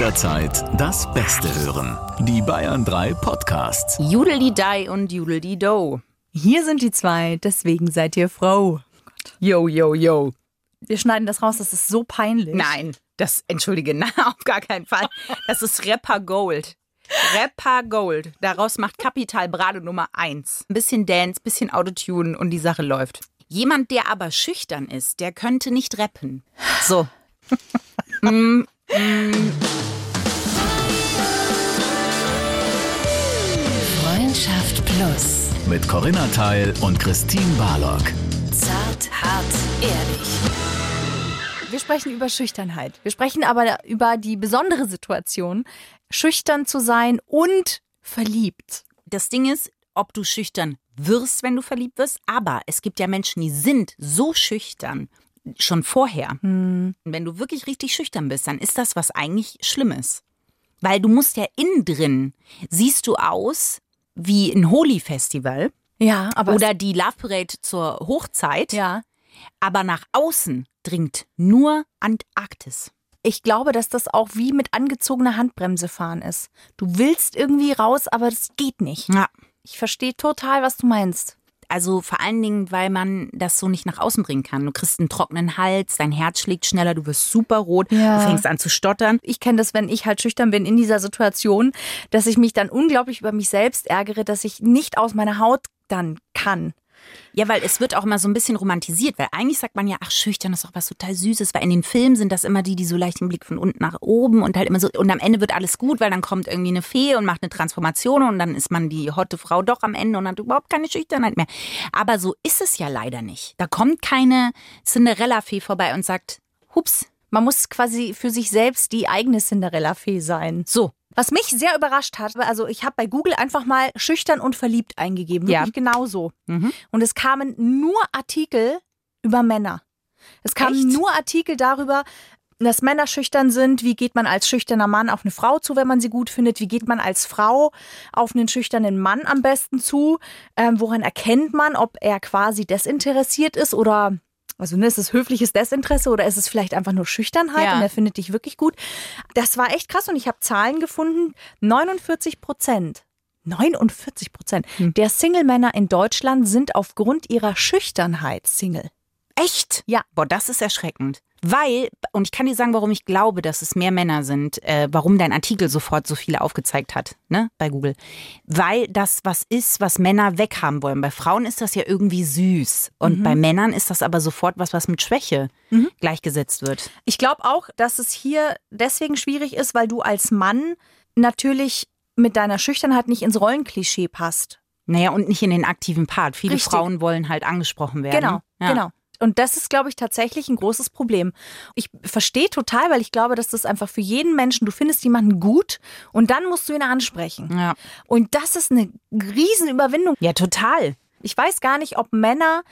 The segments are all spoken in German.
jederzeit das Beste hören. Die Bayern 3 Podcasts. Judel-die-Dei und Judel-die-Do. Hier sind die zwei, deswegen seid ihr Frau. Yo, yo, yo. Wir schneiden das raus, das ist so peinlich. Nein, das, entschuldige, na, auf gar keinen Fall. Das ist Rapper Gold. Rapper Gold. Daraus macht Capital Brado Nummer 1. Ein bisschen Dance, bisschen Autotune und die Sache läuft. Jemand, der aber schüchtern ist, der könnte nicht rappen. So. mm, mm. Freundschaft Plus. Mit Corinna Teil und Christine Barlock. Zart, hart, ehrlich. Wir sprechen über Schüchternheit. Wir sprechen aber über die besondere Situation, schüchtern zu sein und verliebt. Das Ding ist, ob du schüchtern wirst, wenn du verliebt wirst, aber es gibt ja Menschen, die sind so schüchtern schon vorher. Hm. Wenn du wirklich richtig schüchtern bist, dann ist das was eigentlich Schlimmes. Weil du musst ja innen drin, siehst du aus wie ein Holi-Festival Ja, aber oder die Love Parade zur Hochzeit, ja, aber nach außen dringt nur Antarktis. ich glaube, dass das auch wie mit angezogener Handbremse fahren ist. Du willst irgendwie raus, aber das geht nicht. Ja. Ich verstehe total, was du meinst. Also vor allen Dingen, weil man das so nicht nach außen bringen kann. Du kriegst einen trockenen Hals, dein Herz schlägt schneller, du wirst super rot, Ja. du fängst an zu stottern. Ich kenne das, wenn ich halt schüchtern bin in dieser Situation, dass ich mich dann unglaublich über mich selbst ärgere, dass ich nicht aus meiner Haut dann kann. Ja, weil es wird auch immer so ein bisschen romantisiert, weil eigentlich sagt man ja, ach, schüchtern ist doch was total Süßes, weil in den Filmen sind das immer die, die so leicht den Blick von unten nach oben und halt immer so, und am Ende wird alles gut, weil dann kommt irgendwie eine Fee und macht eine Transformation und dann ist man die hotte Frau doch am Ende und hat überhaupt keine Schüchternheit mehr. Aber so ist es ja leider nicht. Da kommt keine Cinderella-Fee vorbei und sagt, hups, Man muss quasi für sich selbst die eigene Cinderella-Fee sein. so. Was mich sehr überrascht hat, also ich habe bei Google einfach mal schüchtern und verliebt eingegeben. Ja. Wirklich genauso. Mhm. Und es kamen nur Artikel über Männer. Es kamen Echt? nur Artikel darüber, dass Männer schüchtern sind. Wie geht man als schüchterner Mann auf eine Frau zu, wenn man sie gut findet? Wie geht man als Frau auf einen schüchternen Mann am besten zu? Ähm, woran erkennt man, ob er quasi desinteressiert ist oder also ne, ist es höfliches Desinteresse oder ist es vielleicht einfach nur Schüchternheit Ja. und er findet dich wirklich gut? Das war echt krass und ich habe Zahlen gefunden. 49 Prozent 49 Prozent Hm. der Single-Männer in Deutschland sind aufgrund ihrer Schüchternheit Single. Echt? Ja. Boah, das ist erschreckend. Weil, und ich kann dir sagen, warum ich glaube, dass es mehr Männer sind, äh, warum dein Artikel sofort so viele aufgezeigt hat, ne, bei Google. Weil das was ist, was Männer weghaben wollen. Bei Frauen ist das ja irgendwie süß. Und bei Männern ist das aber sofort was, was mit Schwäche gleichgesetzt wird. Ich glaube auch, dass es hier deswegen schwierig ist, weil du als Mann natürlich mit deiner Schüchternheit nicht ins Rollenklischee passt. Naja, und nicht in den aktiven Part. Viele Richtig. Frauen wollen halt angesprochen werden. Genau, ja. genau. Und das ist, glaube ich, tatsächlich ein großes Problem. Ich verstehe total, weil ich glaube, dass das einfach für jeden Menschen, du findest jemanden gut und dann musst du ihn ansprechen. Ja. Und das ist eine Riesenüberwindung. ja, total. Ich weiß gar nicht, ob Männer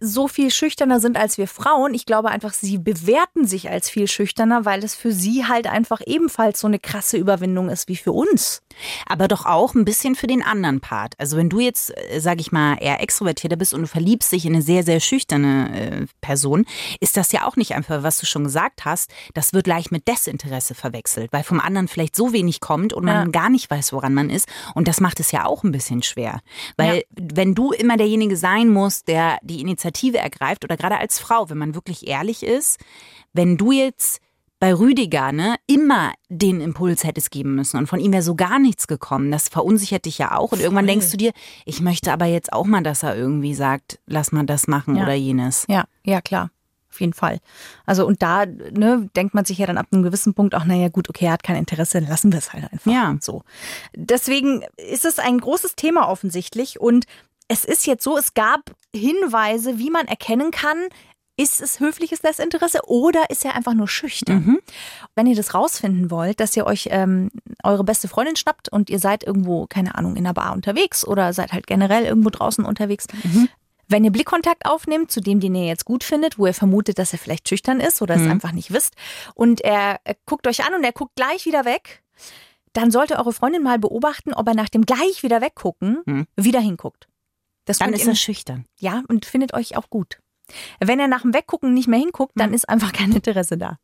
so viel schüchterner sind als wir Frauen. Ich glaube einfach, sie bewerten sich als viel schüchterner, weil es für sie halt einfach ebenfalls so eine krasse Überwindung ist wie für uns. aber doch auch ein bisschen für den anderen Part. Also wenn du jetzt, äh, sag ich mal, eher extrovertierter bist und du verliebst dich in eine sehr, sehr schüchterne äh, Person, ist das ja auch nicht einfach, was du schon gesagt hast, das wird leicht mit Desinteresse verwechselt, weil vom anderen vielleicht so wenig kommt und man gar nicht weiß, woran man ist. Und das macht es ja auch ein bisschen schwer. Weil wenn du immer derjenige sein musst, der die Initiative ergreift, oder gerade als Frau, wenn man wirklich ehrlich ist, wenn du jetzt bei Rüdiger, ne, immer den Impuls hättest geben müssen und von ihm wäre so gar nichts gekommen. Das verunsichert dich ja auch und irgendwann Voll. denkst du dir, ich möchte aber jetzt auch mal, dass er irgendwie sagt, lass mal das machen Ja. oder jenes. Ja, ja, klar. Auf jeden Fall. Also und da ne, denkt man sich ja dann ab einem gewissen Punkt auch, naja gut, okay, er hat kein Interesse, dann lassen wir es halt einfach. Ja. So. Deswegen ist es ein großes Thema offensichtlich und es ist jetzt so, es gab Hinweise, wie man erkennen kann, ist es höfliches Desinteresse oder ist er einfach nur schüchtern? Mhm. Wenn ihr das rausfinden wollt, dass ihr euch ähm, eure beste Freundin schnappt und ihr seid irgendwo, keine Ahnung, in einer Bar unterwegs oder seid halt generell irgendwo draußen unterwegs, wenn ihr Blickkontakt aufnimmt zu dem, den ihr jetzt gut findet, wo ihr vermutet, dass er vielleicht schüchtern ist oder es einfach nicht wisst, und er, er guckt euch an und er guckt gleich wieder weg, dann sollte eure Freundin mal beobachten, ob er nach dem gleich wieder weggucken Hm. wieder hinguckt. Das Dann ist er schüchtern. ja, und findet euch auch gut. Wenn er nach dem Weggucken nicht mehr hinguckt, dann ist einfach kein Interesse da.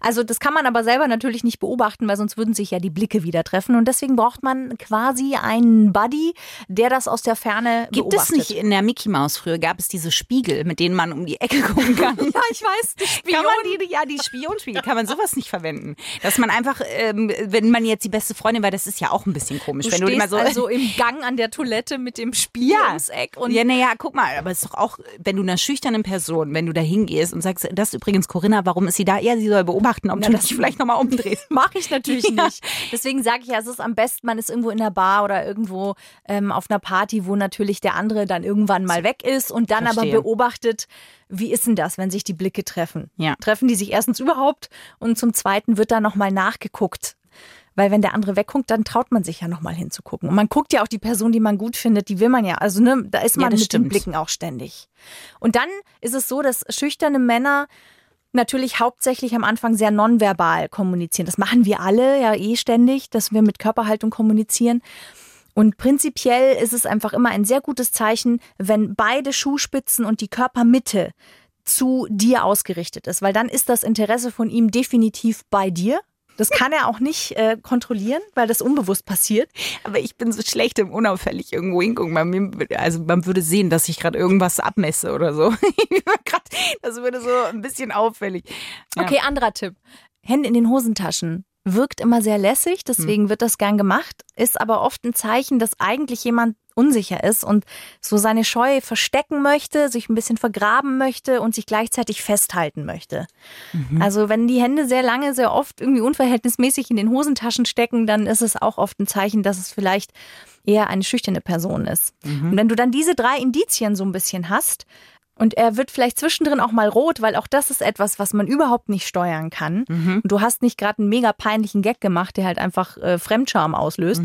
Also das kann man aber selber natürlich nicht beobachten, weil sonst würden sich ja die Blicke wieder treffen. Und deswegen braucht man quasi einen Buddy, der das aus der Ferne Gibt beobachtet. es nicht in der Mickey Maus früher, gab es diese Spiegel, mit denen man um die Ecke gucken kann? Ja, ich weiß, die Kann man die, ja, die Spionspiegel, kann man sowas nicht verwenden. Dass man einfach, ähm, wenn man jetzt die beste Freundin war, das ist ja auch ein bisschen komisch. Du wenn du immer so, also im Gang an der Toilette mit dem Spiel ja, ums Eck und ja, naja, guck mal, aber es ist doch auch, wenn du einer schüchternen Person, wenn du da hingehst und sagst, das ist übrigens Corinna, warum ist sie da? Ja, sie soll beobachten, ob Na, du das- dich vielleicht nochmal umdrehst. Mache ich natürlich Ja. nicht. Deswegen sage ich ja, es ist am besten, man ist irgendwo in der Bar oder irgendwo ähm, auf einer Party, wo natürlich der andere dann irgendwann mal weg ist und dann Verstehe. aber beobachtet, wie ist denn das, wenn sich die Blicke treffen? Ja. Treffen die sich erstens überhaupt und zum Zweiten wird da nochmal nachgeguckt. Weil wenn der andere wegguckt, dann traut man sich ja nochmal hinzugucken. Und man guckt ja auch die Person, die man gut findet, die will man ja. Also ne, da ist Ja, man das mit stimmt. den Blicken auch ständig. Und dann ist es so, dass schüchterne Männer natürlich hauptsächlich am Anfang sehr nonverbal kommunizieren. Das machen wir alle ja eh ständig, dass wir mit Körperhaltung kommunizieren. Und prinzipiell ist es einfach immer ein sehr gutes Zeichen, wenn beide Schuhspitzen und die Körpermitte zu dir ausgerichtet ist, weil dann ist das Interesse von ihm definitiv bei dir. Das kann er auch nicht äh, kontrollieren, weil das unbewusst passiert. Aber ich bin so schlecht im unauffällig irgendwo hingucken. Also man würde sehen, dass ich gerade irgendwas abmesse oder so. Das würde so ein bisschen auffällig. Ja. Okay, anderer Tipp. Hände in den Hosentaschen. Wirkt immer sehr lässig, deswegen wird das gern gemacht, ist aber oft ein Zeichen, dass eigentlich jemand unsicher ist und so seine Scheu verstecken möchte, sich ein bisschen vergraben möchte und sich gleichzeitig festhalten möchte. Also wenn die Hände sehr lange, sehr oft irgendwie unverhältnismäßig in den Hosentaschen stecken, dann ist es auch oft ein Zeichen, dass es vielleicht eher eine schüchterne Person ist. Und wenn du dann diese drei Indizien so ein bisschen hast, und er wird vielleicht zwischendrin auch mal rot, weil auch das ist etwas, was man überhaupt nicht steuern kann. Und du hast nicht gerade einen mega peinlichen Gag gemacht, der halt einfach äh, Fremdscham auslöst.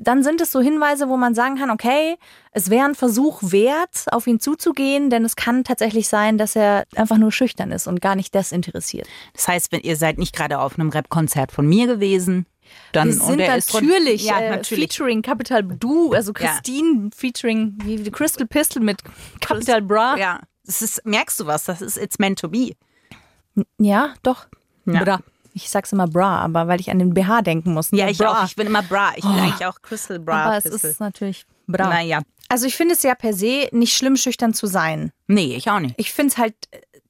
Dann sind es so Hinweise, wo man sagen kann, okay, es wäre ein Versuch wert, auf ihn zuzugehen, denn es kann tatsächlich sein, dass er einfach nur schüchtern ist und gar nicht desinteressiert. Das heißt, wenn ihr seid nicht gerade auf einem Rap-Konzert von mir gewesen, dann Wir sind natürlich, ja, äh, natürlich. featuring Capital Du, also Ja. Christine featuring wie die Crystal Pistol mit Capital Bra. Ja, das ist, merkst du was? Das ist It's meant to be. Ja, doch. Ja. Bra. Ich sag's immer Bra, aber weil ich an den BH denken muss. Ja, Ne? ich Bra. auch. Ich bin immer Bra. Ich bin eigentlich auch Crystal Bra. aber es Pistol. ist natürlich Bra. Naja. Also ich finde es ja per se nicht schlimm, schüchtern zu sein. Nee, ich auch nicht. Ich finde es halt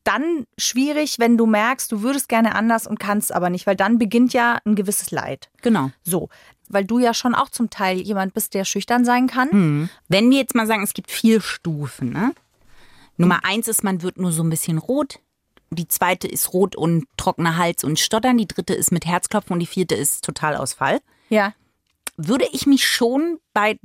dann schwierig, wenn du merkst, du würdest gerne anders und kannst aber nicht, weil dann beginnt ja ein gewisses Leid. Genau. So, weil du ja schon auch zum Teil jemand bist, der schüchtern sein kann. Hm. Wenn wir jetzt mal sagen, es gibt vier Stufen, ne? Nummer eins ist, man wird nur so ein bisschen rot. Die zweite ist rot und trockener Hals und Stottern. Die dritte ist mit Herzklopfen und die vierte ist Totalausfall. Ja. Würde ich mich schon bei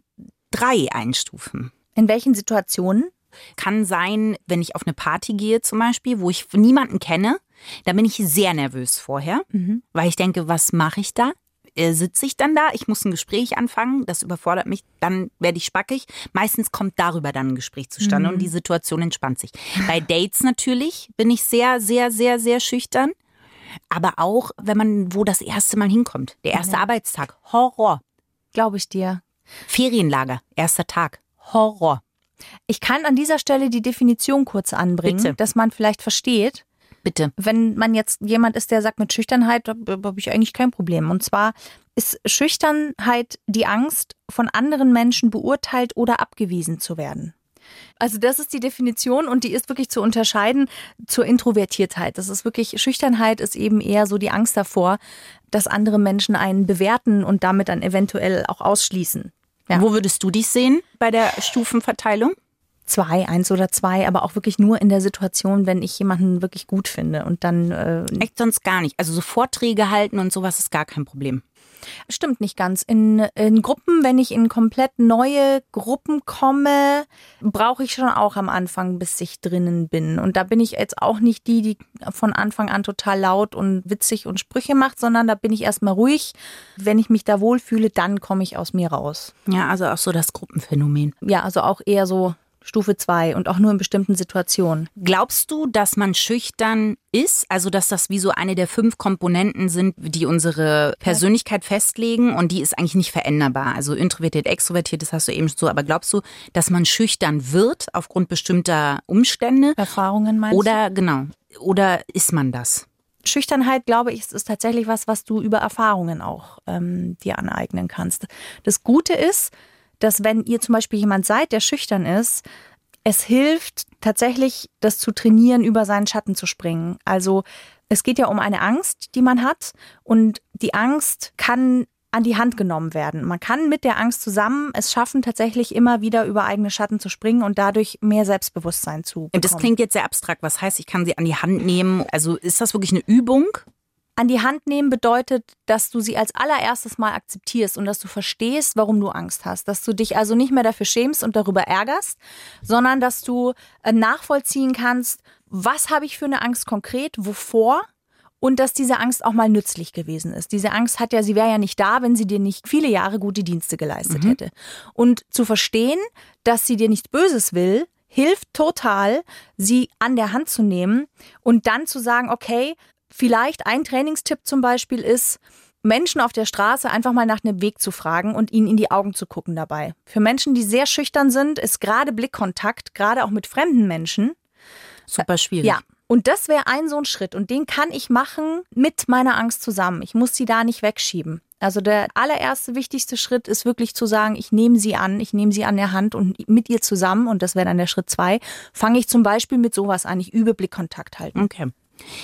drei einstufen. In welchen Situationen? Kann sein, wenn ich auf eine Party gehe zum Beispiel, wo ich niemanden kenne, da bin ich sehr nervös vorher, weil ich denke, was mache ich da? Äh, Sitze ich dann da? Ich muss ein Gespräch anfangen, das überfordert mich, dann werde ich spackig. Meistens kommt darüber dann ein Gespräch zustande und die Situation entspannt sich. Bei Dates natürlich bin ich sehr, sehr, sehr, sehr schüchtern. Aber auch, wenn man wo das erste Mal hinkommt. Der erste Arbeitstag. Horror. Glaube ich dir. Ferienlager. Erster Tag. Horror. Ich kann an dieser Stelle die Definition kurz anbringen, Bitte. dass man vielleicht versteht, Bitte. wenn man jetzt jemand ist, der sagt, mit Schüchternheit habe ich eigentlich kein Problem. Und zwar ist Schüchternheit die Angst, von anderen Menschen beurteilt oder abgewiesen zu werden. Also das ist die Definition und die ist wirklich zu unterscheiden zur Introvertiertheit. Das ist wirklich, Schüchternheit ist eben eher so die Angst davor, dass andere Menschen einen bewerten und damit dann eventuell auch ausschließen. Ja. Wo würdest du dich sehen bei der Stufenverteilung? Zwei, eins oder zwei, aber auch wirklich nur in der Situation, wenn ich jemanden wirklich gut finde und dann äh, Echt sonst gar nicht. Also so Vorträge halten und sowas ist gar kein Problem. Stimmt nicht ganz. In, in Gruppen, wenn ich in komplett neue Gruppen komme, brauche ich schon auch am Anfang, bis ich drinnen bin. Und da bin ich jetzt auch nicht die, die von Anfang an total laut und witzig und Sprüche macht, sondern da bin ich erstmal ruhig. Wenn ich mich da wohlfühle, dann komme ich aus mir raus. Ja, also auch so das Gruppenphänomen. Ja, also auch eher so Stufe zwei und auch nur in bestimmten Situationen. Glaubst du, dass man schüchtern ist? Also, dass das wie so eine der fünf Komponenten sind, die unsere Persönlichkeit festlegen und die ist eigentlich nicht veränderbar. Also introvertiert, extrovertiert, das hast du eben so. Aber glaubst du, dass man schüchtern wird aufgrund bestimmter Umstände? Erfahrungen meinst Oder, genau, oder ist man das? du? Schüchternheit, glaube ich, ist tatsächlich was, was du über Erfahrungen auch ähm, dir aneignen kannst. Das Gute ist, dass wenn ihr zum Beispiel jemand seid, der schüchtern ist, es hilft tatsächlich, das zu trainieren, über seinen Schatten zu springen. Also es geht ja um eine Angst, die man hat und die Angst kann an die Hand genommen werden. Man kann mit der Angst zusammen es schaffen, tatsächlich immer wieder über eigene Schatten zu springen und dadurch mehr Selbstbewusstsein zu bekommen. Das klingt jetzt sehr abstrakt. Was heißt, ich kann sie an die Hand nehmen? Also ist das wirklich eine Übung? An die Hand nehmen bedeutet, dass du sie als allererstes mal akzeptierst und dass du verstehst, warum du Angst hast. Dass du dich also nicht mehr dafür schämst und darüber ärgerst, sondern dass du äh, nachvollziehen kannst, was habe ich für eine Angst konkret, wovor und dass diese Angst auch mal nützlich gewesen ist. Diese Angst hat ja, sie wäre ja nicht da, wenn sie dir nicht viele Jahre gute Dienste geleistet mhm. hätte. Und zu verstehen, dass sie dir nichts Böses will, hilft total, sie an der Hand zu nehmen und dann zu sagen, okay, vielleicht ein Trainingstipp zum Beispiel ist, Menschen auf der Straße einfach mal nach einem Weg zu fragen und ihnen in die Augen zu gucken dabei. Für Menschen, die sehr schüchtern sind, ist gerade Blickkontakt, gerade auch mit fremden Menschen, super schwierig. Ja, und das wäre ein so ein Schritt und den kann ich machen mit meiner Angst zusammen. Ich muss sie da nicht wegschieben. Also der allererste wichtigste Schritt ist wirklich zu sagen, ich nehme sie an, ich nehme sie an der Hand und mit ihr zusammen, und das wäre dann der Schritt zwei, fange ich zum Beispiel mit sowas an. Ich übe Blickkontakt halten. Okay.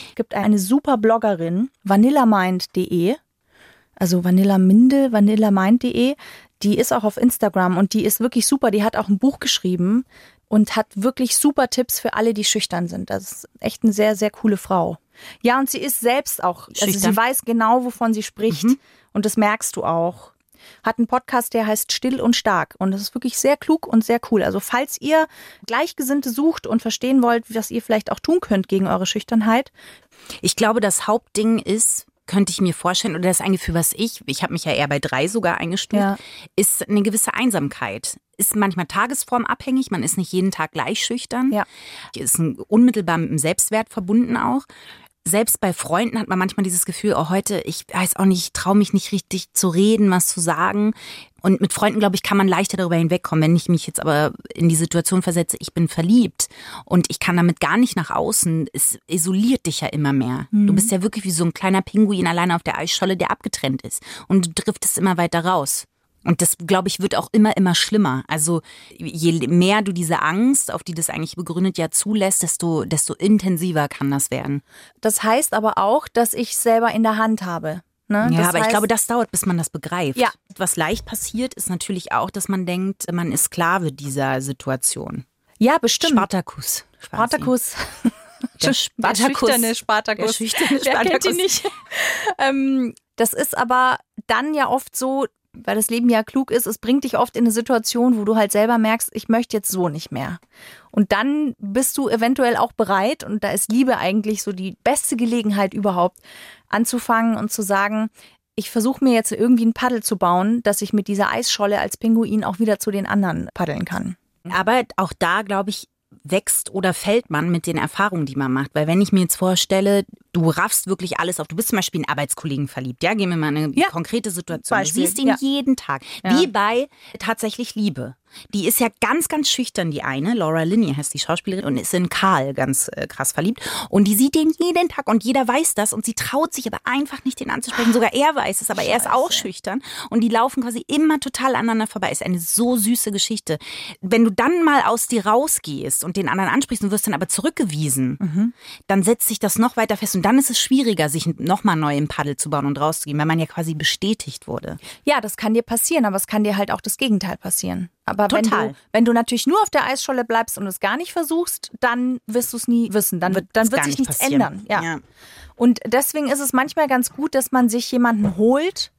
Es gibt eine super Bloggerin, vanillamind.de, also vanillaminde, vanillamind.de, die ist auch auf Instagram und die ist wirklich super. Die hat auch ein Buch geschrieben, und hat wirklich super Tipps für alle, die schüchtern sind. Das ist echt eine sehr, sehr coole Frau. Ja, und sie ist selbst auch, schüchtern. also sie weiß genau, wovon sie spricht mhm. und das merkst du auch. Hat einen Podcast, der heißt Still und Stark und das ist wirklich sehr klug und sehr cool. Also falls ihr Gleichgesinnte sucht und verstehen wollt, was ihr vielleicht auch tun könnt gegen eure Schüchternheit. Ich glaube, das Hauptding ist, könnte ich mir vorstellen, oder das ist ein Gefühl, was ich, ich habe mich ja eher bei drei sogar eingestuft, ja. ist eine gewisse Einsamkeit. Ist manchmal tagesformabhängig, man ist nicht jeden Tag gleich schüchtern. Ja. Ist unmittelbar mit dem Selbstwert verbunden auch selbst bei Freunden hat man manchmal dieses Gefühl, oh, heute, ich weiß auch nicht, ich traue mich nicht richtig zu reden, was zu sagen. Und mit Freunden, glaube ich, kann man leichter darüber hinwegkommen. Wenn ich mich jetzt aber in die Situation versetze, ich bin verliebt und ich kann damit gar nicht nach außen, es isoliert dich ja immer mehr. Mhm. Du bist ja wirklich wie so ein kleiner Pinguin alleine auf der Eisscholle, der abgetrennt ist. Und du driftest immer weiter raus. Und das, glaube ich, wird auch immer, immer schlimmer. Also je mehr du diese Angst, auf die das eigentlich begründet ja zulässt, desto, desto intensiver kann das werden. Das heißt aber auch, dass ich selber in der Hand habe. Ne? Ja, das aber heißt, ich glaube, das dauert, bis man das begreift. Ja. Was leicht passiert, ist natürlich auch, dass man denkt, man ist Sklave dieser Situation. Ja, bestimmt. Spartakus. Spartakus. Der Spartakus. Der schüchterne Spartakus. Der schüchterne Spartakus. Wer kennt ihn nicht? ähm, das ist aber dann ja oft so, weil das Leben ja klug ist, es bringt dich oft in eine Situation, wo du halt selber merkst, ich möchte jetzt so nicht mehr. Und dann bist du eventuell auch bereit, und da ist Liebe eigentlich so die beste Gelegenheit überhaupt, anzufangen und zu sagen, ich versuche mir jetzt irgendwie ein Paddel zu bauen, dass ich mit dieser Eisscholle als Pinguin auch wieder zu den anderen paddeln kann. Aber auch da, glaube ich, wächst oder fällt man mit den Erfahrungen, die man macht. Weil wenn ich mir jetzt vorstelle, du raffst wirklich alles auf. Du bist zum Beispiel in Arbeitskollegen verliebt. Ja, gehen wir mal eine ja. konkrete Situation. Beispiel. Du siehst ihn ja. jeden Tag. Wie bei tatsächlich Liebe. Die ist ja ganz, ganz schüchtern, die eine. Laura Linney heißt die Schauspielerin und ist in Karl ganz äh, krass verliebt. Und die sieht den jeden Tag und jeder weiß das und sie traut sich aber einfach nicht, den anzusprechen. Sogar er weiß es, aber Scheiße. er ist auch schüchtern. Und die laufen quasi immer total aneinander vorbei. Ist eine so süße Geschichte. Wenn du dann mal aus dir rausgehst und den anderen ansprichst und wirst dann aber zurückgewiesen, mhm. dann setzt sich das noch weiter fest. Und dann ist es schwieriger, sich nochmal neu im Paddel zu bauen und rauszugehen, weil man ja quasi bestätigt wurde. Ja, das kann dir passieren, aber es kann dir halt auch das Gegenteil passieren. Aber Total. Wenn, du, wenn du natürlich nur auf der Eisscholle bleibst und es gar nicht versuchst, dann wirst du es nie wissen. Dann wird, dann wird sich nicht nichts passieren. ändern. Ja. ja. Und deswegen ist es manchmal ganz gut, dass man sich jemanden holt,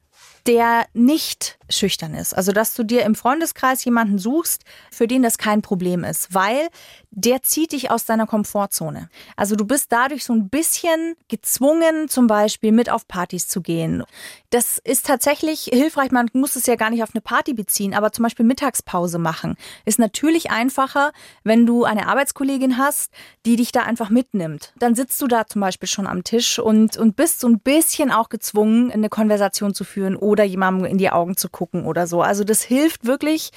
der nicht schüchtern ist. Also, dass du dir im Freundeskreis jemanden suchst, für den das kein Problem ist, weil der zieht dich aus deiner Komfortzone. Also, du bist dadurch so ein bisschen gezwungen, zum Beispiel mit auf Partys zu gehen. Das ist tatsächlich hilfreich. Man muss es ja gar nicht auf eine Party beziehen, aber zum Beispiel Mittagspause machen ist natürlich einfacher, wenn du eine Arbeitskollegin hast, die dich da einfach mitnimmt. Dann sitzt du da zum Beispiel schon am Tisch und, und bist so ein bisschen auch gezwungen, eine Konversation zu führen oder jemandem in die Augen zu gucken oder so. Also das hilft wirklich.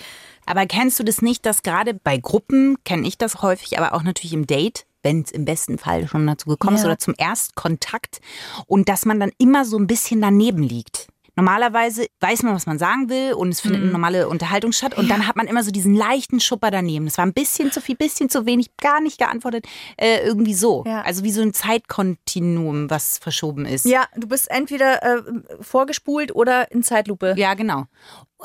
Aber kennst du das nicht, dass gerade bei Gruppen, kenne ich das häufig, aber auch natürlich im Date, wenn es im besten Fall schon dazu gekommen ist Ja. oder zum Erstkontakt und dass man dann immer so ein bisschen daneben liegt. Normalerweise weiß man, was man sagen will und es findet eine normale Unterhaltung statt und dann hat man immer so diesen leichten Schupper daneben. Das war ein bisschen zu viel, bisschen zu wenig, gar nicht geantwortet, äh, irgendwie so. Ja. Also wie so ein Zeitkontinuum, was verschoben ist. Ja, du bist entweder äh, vorgespult oder in Zeitlupe. Ja, genau.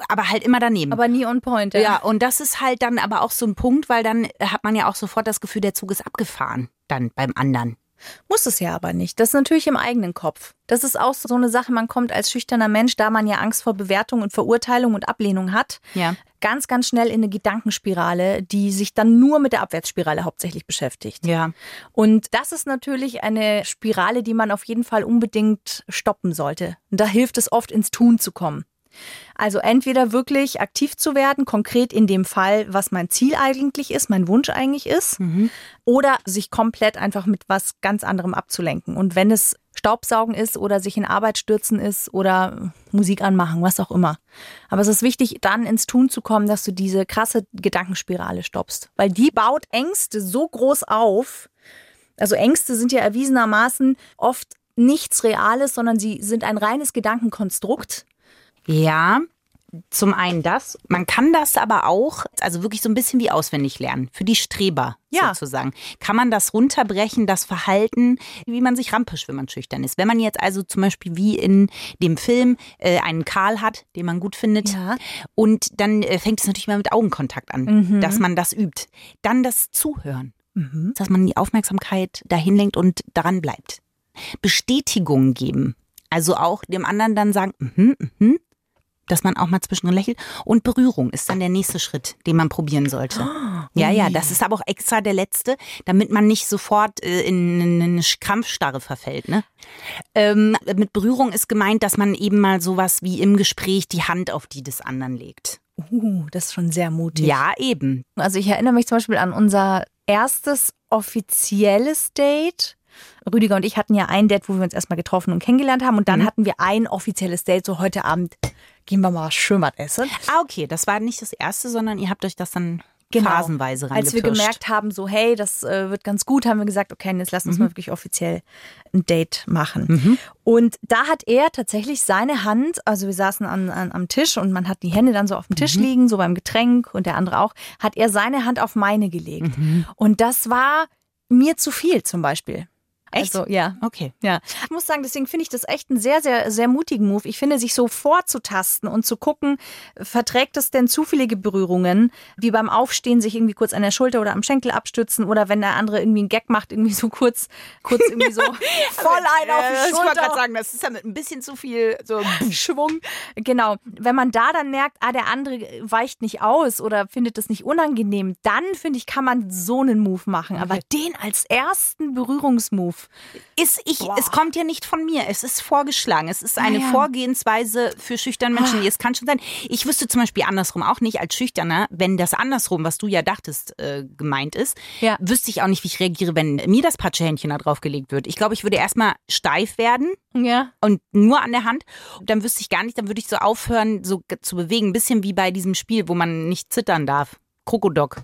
Aber halt immer daneben. Aber nie on point. Ja, und das ist halt dann aber auch so ein Punkt, weil dann hat man ja auch sofort das Gefühl, der Zug ist abgefahren. Dann beim anderen. Muss es ja aber nicht. Das ist natürlich im eigenen Kopf. Das ist auch so eine Sache, man kommt als schüchterner Mensch, da man ja Angst vor Bewertung und Verurteilung und Ablehnung hat, Ja. ganz, ganz schnell in eine Gedankenspirale, die sich dann nur mit der Abwärtsspirale hauptsächlich beschäftigt. Ja. Und das ist natürlich eine Spirale, die man auf jeden Fall unbedingt stoppen sollte. Und da hilft es oft, ins Tun zu kommen. Also entweder wirklich aktiv zu werden, konkret in dem Fall, was mein Ziel eigentlich ist, mein Wunsch eigentlich ist, oder sich komplett einfach mit was ganz anderem abzulenken. Und wenn es Staubsaugen ist oder sich in Arbeit stürzen ist oder Musik anmachen, was auch immer. Aber es ist wichtig, dann ins Tun zu kommen, dass du diese krasse Gedankenspirale stoppst. Weil die baut Ängste so groß auf. Also Ängste sind ja erwiesenermaßen oft nichts Reales, sondern sie sind ein reines Gedankenkonstrukt. Ja, zum einen das. Man kann das aber auch, also wirklich so ein bisschen wie auswendig lernen. Für die Streber Ja. sozusagen. Kann man das runterbrechen, das Verhalten, wie man sich rampisch, wenn man schüchtern ist. Wenn man jetzt also zum Beispiel wie in dem Film äh, einen Karl hat, den man gut findet. Ja. Und dann äh, fängt es natürlich mal mit Augenkontakt an, dass man das übt. Dann das Zuhören. Dass man die Aufmerksamkeit dahin lenkt und daran bleibt. Bestätigungen geben. Also auch dem anderen dann sagen, mhm, mhm, dass man auch mal zwischendrin lächelt. Und Berührung ist dann der nächste Schritt, den man probieren sollte. Ja, ja, das ist aber auch extra der letzte, damit man nicht sofort äh, in eine Krampfstarre verfällt. Ne? Ähm, mit Berührung ist gemeint, dass man eben mal sowas wie im Gespräch die Hand auf die des anderen legt. Uh, das ist schon sehr mutig. Ja, eben. Also ich erinnere mich zum Beispiel an unser erstes offizielles Date. Rüdiger und ich hatten ja ein Date, wo wir uns erstmal getroffen und kennengelernt haben. Und dann Mhm. hatten wir ein offizielles Date, so heute Abend gehen wir mal Schwimmert essen. Ah, okay, das war nicht das erste, sondern ihr habt euch das dann Genau. phasenweise Als wir gemerkt haben, so hey, das äh, wird ganz gut, haben wir gesagt, okay, jetzt lass uns Mhm. mal wirklich offiziell ein Date machen. Und da hat er tatsächlich seine Hand, also wir saßen an, an, am Tisch und man hat die Hände dann so auf dem Mhm. Tisch liegen, so beim Getränk und der andere auch, hat er seine Hand auf meine gelegt. Mhm. Und das war mir zu viel zum Beispiel. Echt? Also, ja. Okay. Ja, ich muss sagen, deswegen finde ich das echt einen sehr, sehr, sehr mutigen Move. Ich finde, sich so vorzutasten und zu gucken, verträgt es denn zufällige Berührungen, wie beim Aufstehen sich irgendwie kurz an der Schulter oder am Schenkel abstützen oder wenn der andere irgendwie einen Gag macht, irgendwie so kurz, kurz irgendwie so voll ein auf die Ich wollte Schulter. gerade sagen, das ist ja mit ein bisschen zu viel so Schwung. Genau. Wenn man da dann merkt, ah, der andere weicht nicht aus oder findet es nicht unangenehm, dann finde ich, kann man so einen Move machen. Aber den als ersten Berührungsmove. Ist ich, es kommt ja nicht von mir, es ist vorgeschlagen. Es ist eine Ah, ja. Vorgehensweise für schüchterne Menschen. Es kann schon sein. Ich wüsste zum Beispiel andersrum auch nicht als Schüchterner, wenn das andersrum, was du ja dachtest, äh, gemeint ist, Ja. wüsste ich auch nicht, wie ich reagiere, wenn mir das Patschehändchen da drauf gelegt wird. Ich glaube, ich würde erstmal steif werden Ja. und nur an der Hand. Dann wüsste ich gar nicht, dann würde ich so aufhören, so zu bewegen. Ein bisschen wie bei diesem Spiel, wo man nicht zittern darf. Krokodok.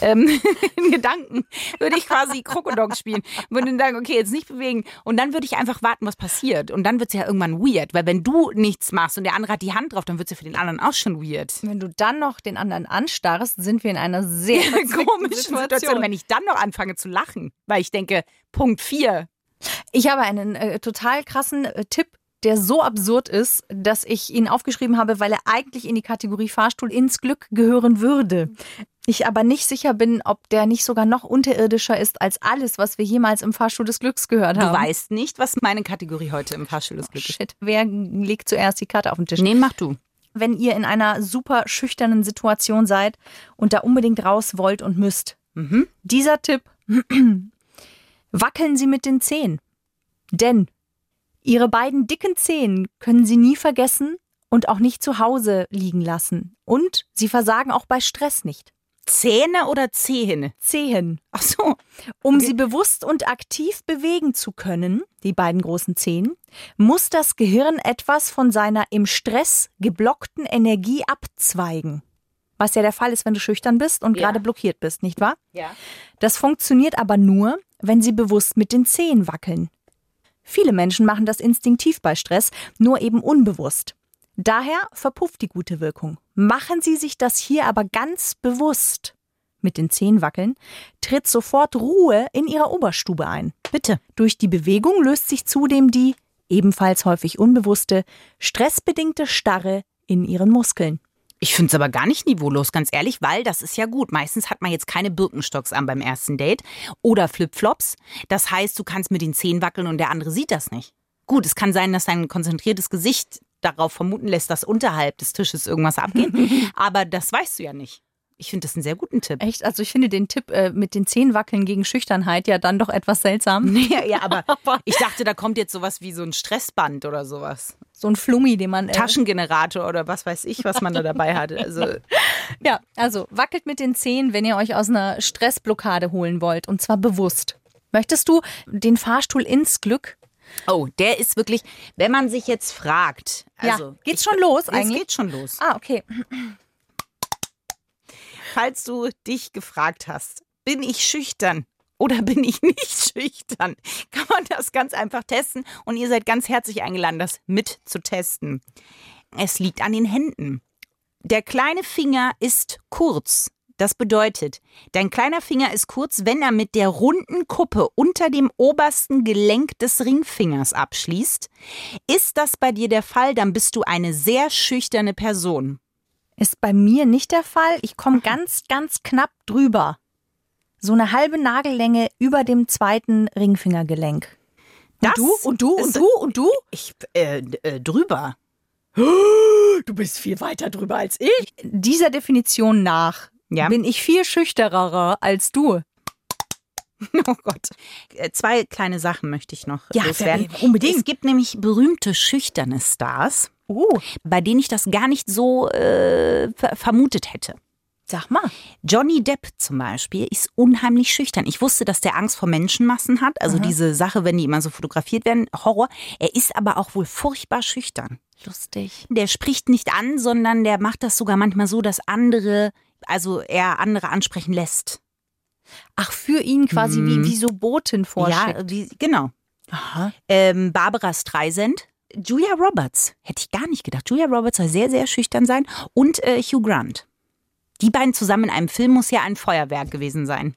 Ähm, in Gedanken würde ich quasi Krokodok spielen. Würde dann sagen, okay, jetzt nicht bewegen. Und dann würde ich einfach warten, was passiert. Und dann wird es ja irgendwann weird. Weil wenn du nichts machst und der andere hat die Hand drauf, dann wird es ja für den anderen auch schon weird. Wenn du dann noch den anderen anstarrst, sind wir in einer sehr Komische Situation, wenn ich dann noch anfange zu lachen. Weil ich denke, Punkt 4. Ich habe einen äh, total krassen äh, Tipp, der so absurd ist, dass ich ihn aufgeschrieben habe, weil er eigentlich in die Kategorie Fahrstuhl ins Glück gehören würde. Ich aber nicht sicher bin, ob der nicht sogar noch unterirdischer ist als alles, was wir jemals im Fahrstuhl des Glücks gehört Du haben. weißt nicht, was meine Kategorie heute im Fahrstuhl des Glückes ist. Shit, wer legt zuerst die Karte auf den Tisch? Nee, mach du. Wenn ihr in einer super schüchternen Situation seid und da unbedingt raus wollt und müsst. Mhm. Dieser Tipp, wackeln Sie mit den Zehen. Denn Ihre beiden dicken Zehen können Sie nie vergessen und auch nicht zu Hause liegen lassen. Und Sie versagen auch bei Stress nicht. Zähne oder Zähne? Zehen. Ach so. Um Okay. sie bewusst und aktiv bewegen zu können, die beiden großen Zehen, muss das Gehirn etwas von seiner im Stress geblockten Energie abzweigen. was ja der Fall ist, wenn du schüchtern bist und Ja. gerade blockiert bist, nicht wahr? Ja. Das funktioniert aber nur, wenn sie bewusst mit den Zehen wackeln. Viele Menschen machen das instinktiv bei Stress, nur eben unbewusst. Daher verpufft die gute Wirkung. Machen Sie sich das hier aber ganz bewusst. Mit den Zehen wackeln, tritt sofort Ruhe in Ihrer Oberstube ein. Bitte. Durch die Bewegung löst sich zudem die, ebenfalls häufig unbewusste, stressbedingte Starre in Ihren Muskeln. Ich finde es aber gar nicht niveaulos, ganz ehrlich, weil das ist ja gut. Meistens hat man jetzt keine Birkenstocks an beim ersten Date oder Flipflops. Das heißt, du kannst mit den Zehen wackeln und der andere sieht das nicht. Gut, es kann sein, dass dein konzentriertes Gesicht darauf vermuten lässt, dass unterhalb des Tisches irgendwas abgeht. aber das weißt du ja nicht. Ich finde das einen sehr guten Tipp. Echt? Also ich finde den Tipp äh, mit den Zehen wackeln gegen Schüchternheit ja dann doch etwas seltsam. Ja, ja, aber ich dachte, da kommt jetzt sowas wie so ein Stressband oder sowas. So ein Flummi, den man. Äh, Taschengenerator oder was weiß ich, was man da dabei hat. Also, Ja, also wackelt mit den Zehen, wenn ihr euch aus einer Stressblockade holen wollt. Und zwar bewusst. Möchtest du den Fahrstuhl ins Glück? Oh, der ist wirklich, wenn man sich jetzt fragt. Ja. Also, Geht's ich- schon los Es eigentlich? geht schon los. Ah, okay. Falls du dich gefragt hast, bin ich schüchtern oder bin ich nicht schüchtern, kann man das ganz einfach testen und ihr seid ganz herzlich eingeladen, das mit zu testen. Es liegt an den Händen. Der kleine Finger ist kurz. Das bedeutet, dein kleiner Finger ist kurz, wenn er mit der runden Kuppe unter dem obersten Gelenk des Ringfingers abschließt. Ist das bei dir der Fall, dann bist du eine sehr schüchterne Person. Ist bei mir nicht der Fall. Ich komme ganz, ganz knapp drüber. So eine halbe Nagellänge über dem zweiten Ringfingergelenk. Und Das du? Und du? Und du? Und du? Ich, äh, äh, drüber. Du bist viel weiter drüber als ich. Dieser Definition nach Ja. bin ich viel schüchtererer als du. Oh Gott. Äh, Zwei kleine Sachen möchte ich noch Ja, loswerden. unbedingt. Es gibt nämlich berühmte schüchterne Stars, Oh, bei denen ich das gar nicht so äh, ver vermutet hätte. sag mal. Johnny Depp zum Beispiel ist unheimlich schüchtern. Ich wusste, dass der Angst vor Menschenmassen hat. Also diese Sache, wenn die immer so fotografiert werden, Horror. Er ist aber auch wohl furchtbar schüchtern. Lustig. Der spricht nicht an, sondern der macht das sogar manchmal so, dass andere, also er andere ansprechen lässt. Ach, für ihn quasi wie, wie so Boten vorschickt. Ja, wie, genau. Aha. Ähm, Barbara Streisand. Julia Roberts. Hätte ich gar nicht gedacht. Julia Roberts soll sehr, sehr schüchtern sein. Und äh, Hugh Grant. Die beiden zusammen in einem Film muss ja ein Feuerwerk gewesen sein.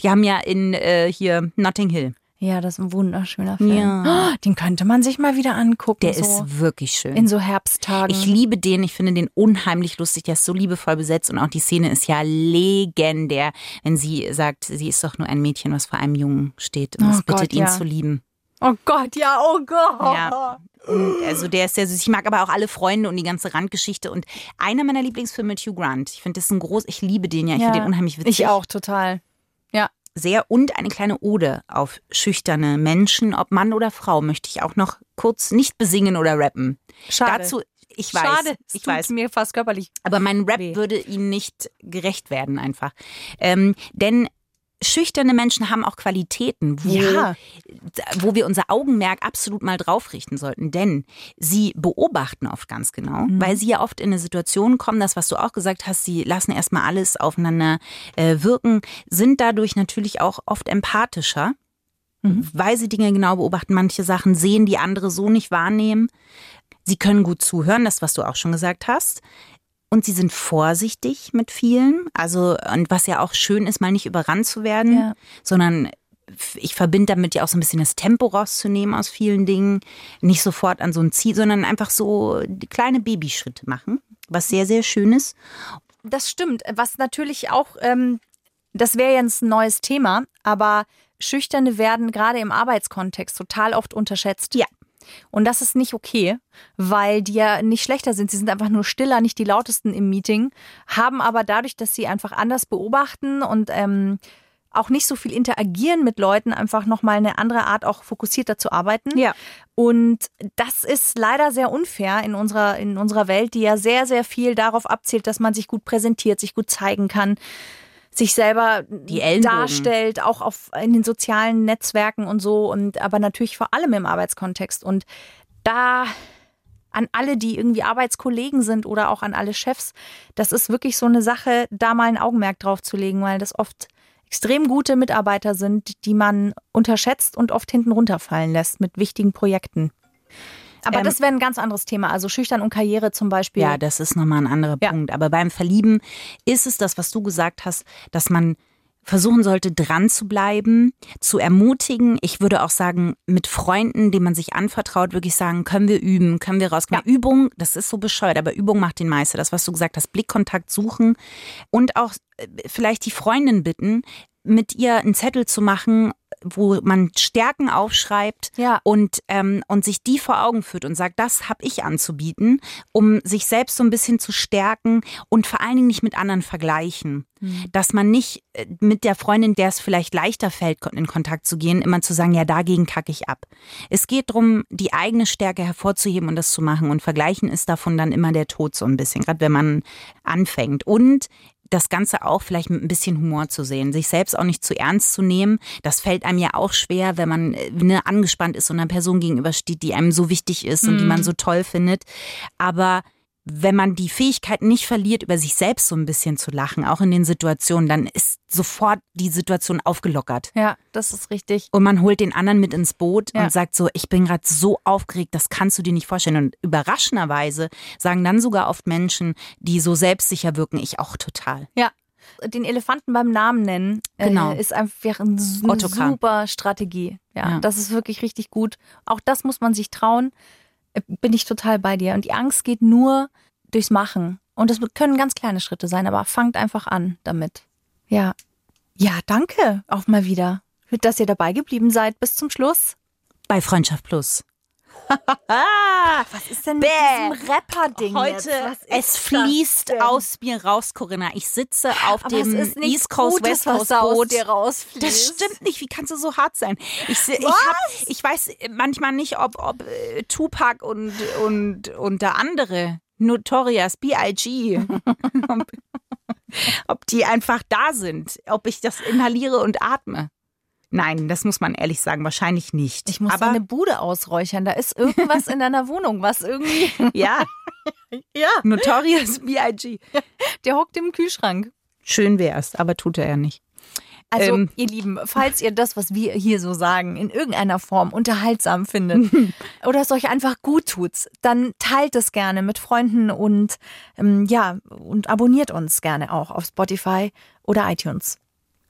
Die haben ja in äh, hier Notting Hill. Ja, das ist ein wunderschöner Film. Ja. Oh, den könnte man sich mal wieder angucken. Der so ist wirklich schön. in so Herbsttagen. ich liebe den, ich finde den unheimlich lustig, der ist so liebevoll besetzt und auch die Szene ist ja legendär, wenn sie sagt, sie ist doch nur ein Mädchen, was vor einem Jungen steht und Oh es bittet Gott, ihn ja. zu lieben. oh Gott, ja, oh Gott. Ja. Und also der ist sehr süß. Ich mag aber auch alle Freunde und die ganze Randgeschichte. Und einer meiner Lieblingsfilme mit Hugh Grant. Ich finde das ist ein groß, ich liebe den ja. Ich finde den unheimlich witzig. Ich auch total. Sehr. Und eine kleine Ode auf schüchterne Menschen, ob Mann oder Frau, möchte ich auch noch kurz nicht besingen oder rappen. Schade. Dazu, ich weiß, Schade, es ich tut weiß. mir fast körperlich. Aber mein Rap weh. würde ihnen nicht gerecht werden einfach. Ähm, denn schüchterne Menschen haben auch Qualitäten, wo, Ja. wo wir unser Augenmerk absolut mal drauf richten sollten. Denn sie beobachten oft ganz genau, Mhm. weil sie ja oft in eine Situation kommen, das, was du auch gesagt hast, sie lassen erstmal alles aufeinander äh, wirken, sind dadurch natürlich auch oft empathischer. Mhm. Weil sie Dinge genau beobachten, manche Sachen sehen, die andere so nicht wahrnehmen. Sie können gut zuhören, das, was du auch schon gesagt hast. Und sie sind vorsichtig mit vielen. Also, und was ja auch schön ist, mal nicht überrannt zu werden, Ja. sondern ich verbinde damit ja auch so ein bisschen das Tempo rauszunehmen aus vielen Dingen. Nicht sofort an so ein Ziel, sondern einfach so kleine Babyschritte machen, was sehr, sehr schön ist. Das stimmt. Was natürlich auch, ähm, das wäre jetzt ein neues Thema, aber Schüchterne werden gerade im Arbeitskontext total oft unterschätzt. Ja. Und das ist nicht okay, weil die ja nicht schlechter sind. Sie sind einfach nur stiller, nicht die lautesten im Meeting, haben aber dadurch, dass sie einfach anders beobachten und ähm, auch nicht so viel interagieren mit Leuten, einfach nochmal eine andere Art, auch fokussierter zu arbeiten. Ja. Und das ist leider sehr unfair in unserer, in unserer Welt, die ja sehr, sehr viel darauf abzielt, dass man sich gut präsentiert, sich gut zeigen kann, sich selber darstellt, auch auf, in den sozialen Netzwerken und so, und aber natürlich vor allem im Arbeitskontext. Und da an alle, die irgendwie Arbeitskollegen sind oder auch an alle Chefs. Das ist wirklich so eine Sache, da mal ein Augenmerk drauf zu legen, weil das oft extrem gute Mitarbeiter sind, die man unterschätzt und oft hinten runterfallen lässt mit wichtigen Projekten. Aber Ähm, das wäre ein ganz anderes Thema. Also Schüchtern und Karriere zum Beispiel. Ja, das ist nochmal ein anderer Ja. Punkt. Aber beim Verlieben ist es das, was du gesagt hast, dass man versuchen sollte, dran zu bleiben, zu ermutigen. Ich würde auch sagen, mit Freunden, denen man sich anvertraut, wirklich sagen, können wir üben, können wir rauskommen. Übung, das ist so bescheuert, aber Übung macht den Meister. Das, was du gesagt hast, Blickkontakt suchen und auch äh, vielleicht die Freundin bitten, mit ihr einen Zettel zu machen, wo man Stärken aufschreibt Ja. und, ähm, und sich die vor Augen führt und sagt, das habe ich anzubieten, um sich selbst so ein bisschen zu stärken und vor allen Dingen nicht mit anderen vergleichen. Dass man nicht äh, mit der Freundin, der es vielleicht leichter fällt, in Kontakt zu gehen, immer zu sagen, ja, dagegen kacke ich ab. Es geht darum, die eigene Stärke hervorzuheben und das zu machen. Und vergleichen ist davon dann immer der Tod so ein bisschen, gerade wenn man anfängt. Und das Ganze auch vielleicht mit ein bisschen Humor zu sehen, sich selbst auch nicht zu ernst zu nehmen. Das fällt einem ja auch schwer, wenn man äh, ne, angespannt ist und einer Person gegenübersteht, die einem so wichtig ist und die man so toll findet. Aber wenn man die Fähigkeit nicht verliert, über sich selbst so ein bisschen zu lachen, auch in den Situationen, dann ist sofort die Situation aufgelockert. Ja, das ist richtig. Und man holt den anderen mit ins Boot Ja. und sagt so, ich bin gerade so aufgeregt, das kannst du dir nicht vorstellen. Und überraschenderweise sagen dann sogar oft Menschen, die so selbstsicher wirken, ich auch total. Ja. Den Elefanten beim Namen nennen Genau. äh, ist einfach eine Otto super Strategie. Ja, Ja. das ist wirklich richtig gut. Auch das muss man sich trauen. Bin ich total bei dir. Und die Angst geht nur durchs Machen. Und das können ganz kleine Schritte sein, aber fangt einfach an damit. Ja. Ja, danke auch mal wieder, dass ihr dabei geblieben seid bis zum Schluss. Bei Freundschaft Plus. Was ist denn mit Bäh. diesem Rapper-Ding Heute, es fließt denn? aus mir raus, Corinna. Ich sitze auf Aber dem East Coast, Gutes, West Coast Boot. Das stimmt nicht. Wie kannst du so hart sein? Ich, ich, hab, ich weiß manchmal nicht, ob, ob äh, Tupac und, und, und der andere, Notorious, B.I.G., ob die einfach da sind. Ob ich das inhaliere und atme. Nein, das muss man ehrlich sagen, wahrscheinlich nicht. Ich muss Aber deine Bude ausräuchern. Da ist irgendwas in deiner Wohnung, was irgendwie. ja, Ja. Notorious B.I.G. Der hockt im Kühlschrank. Schön wär's, aber tut er ja nicht. Also, Ähm. ihr Lieben, falls ihr das, was wir hier so sagen, in irgendeiner Form unterhaltsam findet oder es euch einfach gut tut, dann teilt es gerne mit Freunden und ähm, ja, und abonniert uns gerne auch auf Spotify oder iTunes.